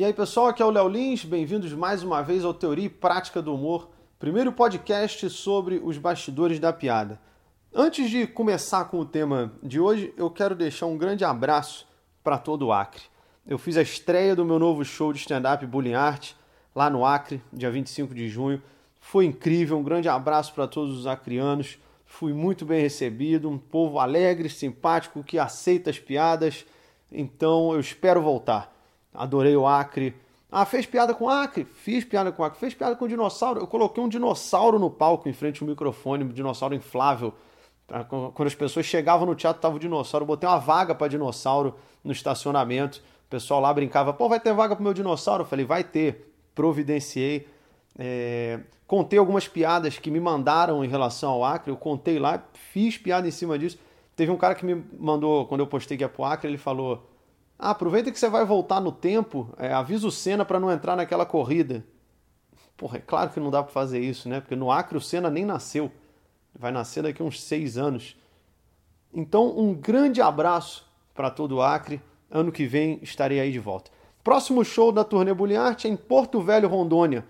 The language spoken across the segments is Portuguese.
E aí, pessoal, aqui é o Léo Lins, bem-vindos mais uma vez ao Teoria e Prática do Humor, primeiro podcast sobre os bastidores da piada. Antes de começar com o tema de hoje, eu quero deixar um grande abraço para todo o Acre. Eu fiz a estreia do meu novo show de stand-up Bullying Art lá no Acre, dia 25 de junho. Foi incrível, um grande abraço para todos os acrianos. Fui muito bem recebido, um povo alegre, simpático, que aceita as piadas. Então eu espero voltar. Adorei o Acre. Ah, fez piada com Acre? Fiz piada com Acre. Fez piada com dinossauro? Eu coloquei um dinossauro no palco em frente ao microfone, um dinossauro inflável. Quando as pessoas chegavam no teatro, tava o dinossauro. Eu botei uma vaga para dinossauro no estacionamento. O pessoal lá brincava: pô, vai ter vaga pro meu dinossauro? Eu falei: vai ter. Providenciei. É... Contei algumas piadas que me mandaram em relação ao Acre. Eu contei lá, fiz piada em cima disso. Teve um cara que me mandou, quando eu postei que é pro Acre, ele falou ah, aproveita que você vai voltar no tempo, é, avisa o Senna para não entrar naquela corrida. Porra, é claro que não dá para fazer isso, né? Porque no Acre o Senna nem nasceu. Vai nascer daqui uns seis anos. Então, um grande abraço para todo o Acre. Ano que vem estarei aí de volta. Próximo show da turnê Bulliart é em Porto Velho, Rondônia.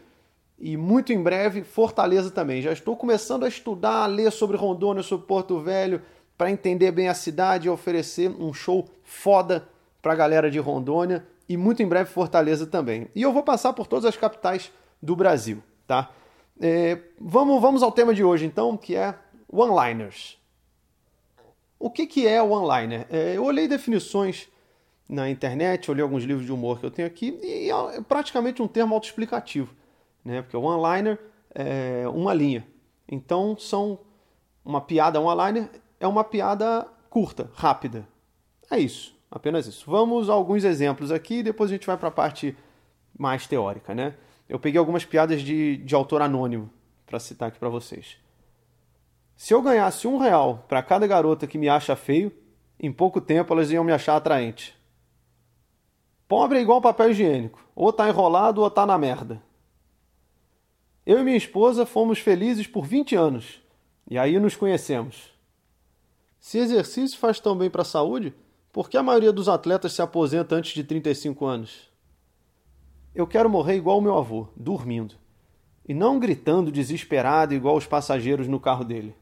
E muito em breve, Fortaleza também. Já estou começando a estudar, a ler sobre Rondônia, sobre Porto Velho, para entender bem a cidade e oferecer um show foda para a galera de Rondônia e muito em breve Fortaleza também. E eu vou passar por todas as capitais do Brasil, tá? É, vamos, vamos ao tema de hoje então, que é one-liners. O que, que é one-liner? É, eu olhei definições na internet, olhei alguns livros de humor que eu tenho aqui e é praticamente um termo autoexplicativo, né? Porque one-liner é uma linha. Então são uma piada one-liner é uma piada curta, rápida. É isso. Apenas isso. Vamos a alguns exemplos aqui e depois a gente vai para a parte mais teórica, né? Eu peguei algumas piadas de, de autor anônimo para citar aqui para vocês. Se eu ganhasse um real para cada garota que me acha feio, em pouco tempo elas iam me achar atraente. Pobre é igual papel higiênico, ou tá enrolado ou tá na merda. Eu e minha esposa fomos felizes por 20 anos, e aí nos conhecemos. Se exercício faz tão bem para a saúde, por que a maioria dos atletas se aposenta antes de 35 anos? Eu quero morrer igual o meu avô, dormindo. E não gritando desesperado igual os passageiros no carro dele.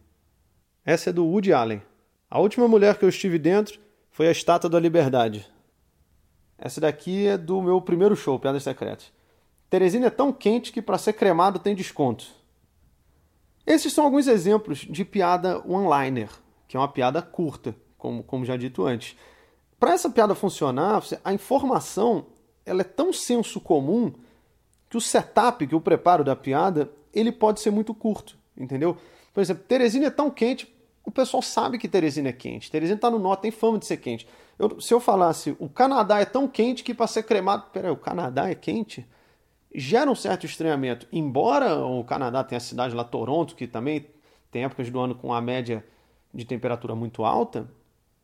Essa é do Woody Allen. A última mulher que eu estive dentro foi a Estátua da Liberdade. Essa daqui é do meu primeiro show, Piadas Secretas. Teresina é tão quente que para ser cremado tem desconto. Esses são alguns exemplos de piada one-liner, que é uma piada curta, como, como já dito antes. Para essa piada funcionar, a informação ela é tão senso comum que o setup, que o preparo da piada, ele pode ser muito curto, entendeu? Por exemplo, Teresina é tão quente, o pessoal sabe que Teresina é quente. Teresina está no norte, tem fama de ser quente. Eu, se eu falasse, o Canadá é tão quente que para ser cremado, peraí, o Canadá é quente? Gera um certo estranhamento. Embora o Canadá tenha a cidade lá, Toronto, que também tem épocas do ano com a média de temperatura muito alta,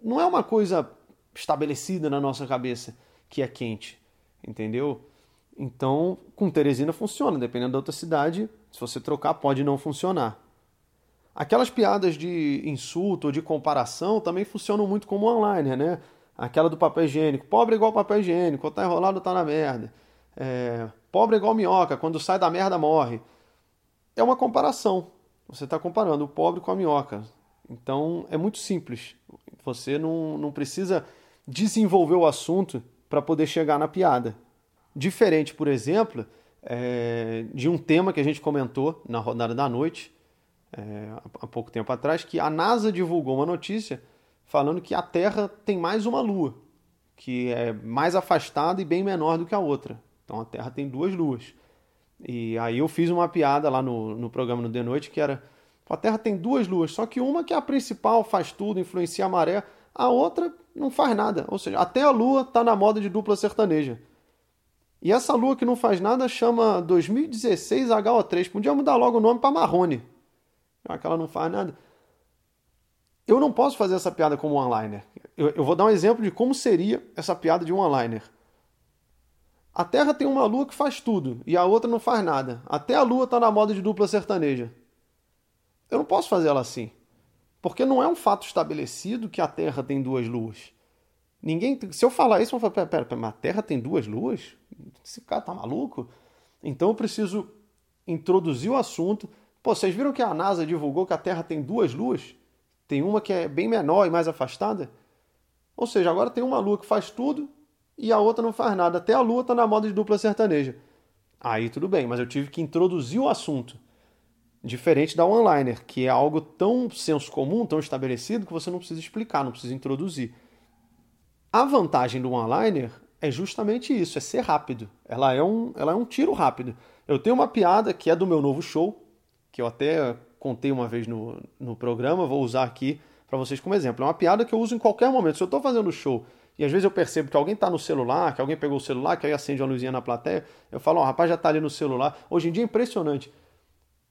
não é uma coisa estabelecida na nossa cabeça que é quente, entendeu? Então, com Teresina funciona, dependendo da outra cidade, se você trocar, pode não funcionar. Aquelas piadas de insulto ou de comparação também funcionam muito como online, né? Aquela do papel higiênico, pobre igual papel higiênico, quando tá enrolado tá na merda. É, pobre igual minhoca, quando sai da merda morre. É uma comparação. Você está comparando o pobre com a minhoca. Então é muito simples. Você não, não precisa desenvolver o assunto para poder chegar na piada. Diferente, por exemplo, é, de um tema que a gente comentou na rodada da noite, é, há pouco tempo atrás, que a NASA divulgou uma notícia falando que a Terra tem mais uma lua, que é mais afastada e bem menor do que a outra. Então a Terra tem duas luas. E aí eu fiz uma piada lá no, no programa no The Noite que era: a Terra tem duas luas, só que uma que é a principal, faz tudo, influencia a maré, a outra não faz nada. Ou seja, até a Lua está na moda de dupla sertaneja. E essa Lua que não faz nada chama 2016 HO3. Podia mudar logo o nome para Marrone. Já que ela não faz nada. Eu não posso fazer essa piada como one-liner. Eu, eu vou dar um exemplo de como seria essa piada de one-liner. A Terra tem uma lua que faz tudo e a outra não faz nada. Até a lua está na moda de dupla sertaneja. Eu não posso fazer ela assim. Porque não é um fato estabelecido que a Terra tem duas luas. Ninguém, se eu falar isso, vão falar, pera, pera, pera, a Terra tem duas luas? Esse cara tá maluco? Então eu preciso introduzir o assunto. Pô, vocês viram que a NASA divulgou que a Terra tem duas luas? Tem uma que é bem menor e mais afastada? Ou seja, agora tem uma lua que faz tudo e a outra não faz nada. Até a lua está na moda de dupla sertaneja. Aí tudo bem, mas eu tive que introduzir o assunto. Diferente da one-liner, que é algo tão senso comum, tão estabelecido, que você não precisa explicar, não precisa introduzir. A vantagem do one-liner é justamente isso, é ser rápido. Ela é, um, ela é um tiro rápido. Eu tenho uma piada que é do meu novo show, que eu até contei uma vez no, no programa, vou usar aqui para vocês como exemplo. É uma piada que eu uso em qualquer momento. Se eu estou fazendo show e às vezes eu percebo que alguém está no celular, que alguém pegou o celular, que aí acende uma luzinha na plateia, eu falo, ó, oh, rapaz já está ali no celular. Hoje em dia é impressionante.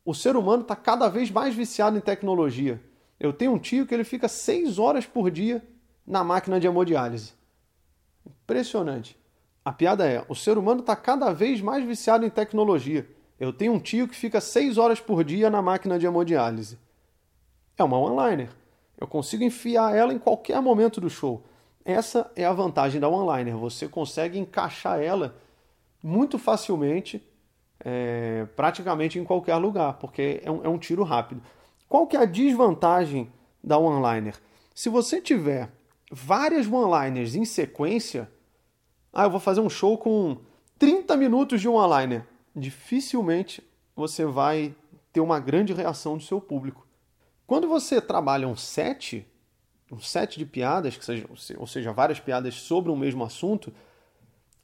O ser humano está cada vez mais viciado em tecnologia. Eu tenho um tio que ele fica seis horas por dia na máquina de hemodiálise. Impressionante. A piada é, o ser humano está cada vez mais viciado em tecnologia. Eu tenho um tio que fica seis horas por dia na máquina de hemodiálise. É uma one-liner. Eu consigo enfiar ela em qualquer momento do show. Essa é a vantagem da one-liner. Você consegue encaixar ela muito facilmente, é, praticamente em qualquer lugar, porque é um, é um tiro rápido. Qual que é a desvantagem da one-liner? Se você tiver várias one-liners em sequência, ah, eu vou fazer um show com 30 minutos de one-liner. Dificilmente você vai ter uma grande reação do seu público. Quando você trabalha um set, um set de piadas, que seja, ou seja, várias piadas sobre o mesmo assunto,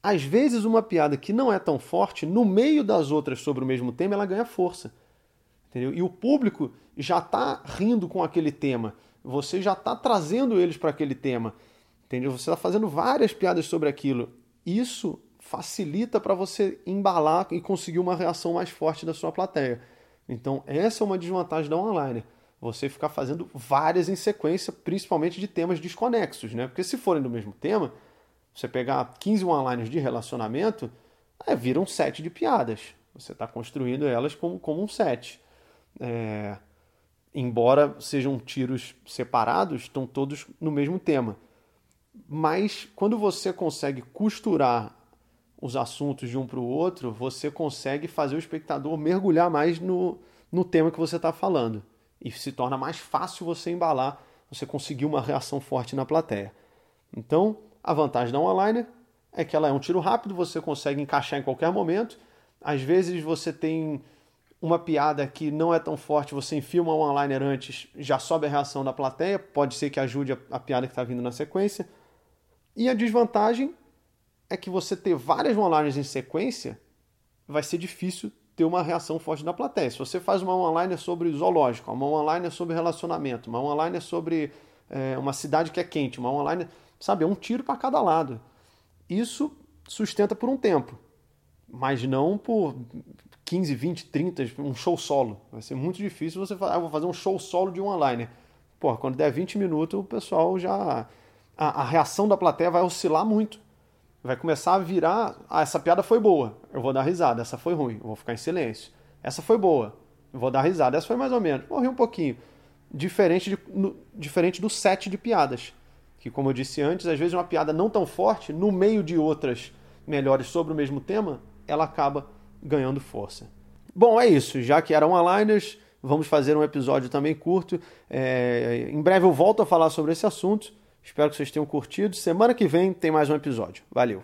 às vezes uma piada que não é tão forte, no meio das outras sobre o mesmo tema, ela ganha força. Entendeu? E o público já está rindo com aquele tema. Você já está trazendo eles para aquele tema. Entendeu? Você está fazendo várias piadas sobre aquilo. Isso facilita para você embalar e conseguir uma reação mais forte da sua plateia. Então, essa é uma desvantagem da online você ficar fazendo várias em sequência, principalmente de temas desconexos, né? Porque se forem do mesmo tema, você pegar 15 one-liners de relacionamento, é, vira um set de piadas. Você está construindo elas como, como um set. É, embora sejam tiros separados, estão todos no mesmo tema. Mas quando você consegue costurar os assuntos de um para o outro, você consegue fazer o espectador mergulhar mais no, no tema que você está falando e se torna mais fácil você embalar, você conseguir uma reação forte na plateia. Então, a vantagem da one-liner é que ela é um tiro rápido, você consegue encaixar em qualquer momento. Às vezes você tem uma piada que não é tão forte, você enfia uma one-liner antes, já sobe a reação da plateia, pode ser que ajude a, a piada que está vindo na sequência. E a desvantagem é que você ter várias one-liners em sequência vai ser difícil ter uma reação forte da plateia. Se você faz uma online sobre zoológico, uma online sobre relacionamento, uma online sobre é, uma cidade que é quente, uma online, sabe, é um tiro para cada lado. Isso sustenta por um tempo, mas não por 15, 20, 30, um show solo. Vai ser muito difícil você falar, ah, vou fazer um show solo de um online. Pô, quando der 20 minutos, o pessoal já. A, a reação da plateia vai oscilar muito vai começar a virar. Ah, essa piada foi boa, eu vou dar risada. Essa foi ruim, eu vou ficar em silêncio. Essa foi boa, eu vou dar risada. Essa foi mais ou menos, vou rir um pouquinho. Diferente, de, no, diferente do set de piadas. Que, como eu disse antes, às vezes uma piada não tão forte, no meio de outras melhores sobre o mesmo tema, ela acaba ganhando força. Bom, é isso. Já que eram aligners, vamos fazer um episódio também curto. É, em breve eu volto a falar sobre esse assunto. Espero que vocês tenham curtido. Semana que vem tem mais um episódio. Valeu!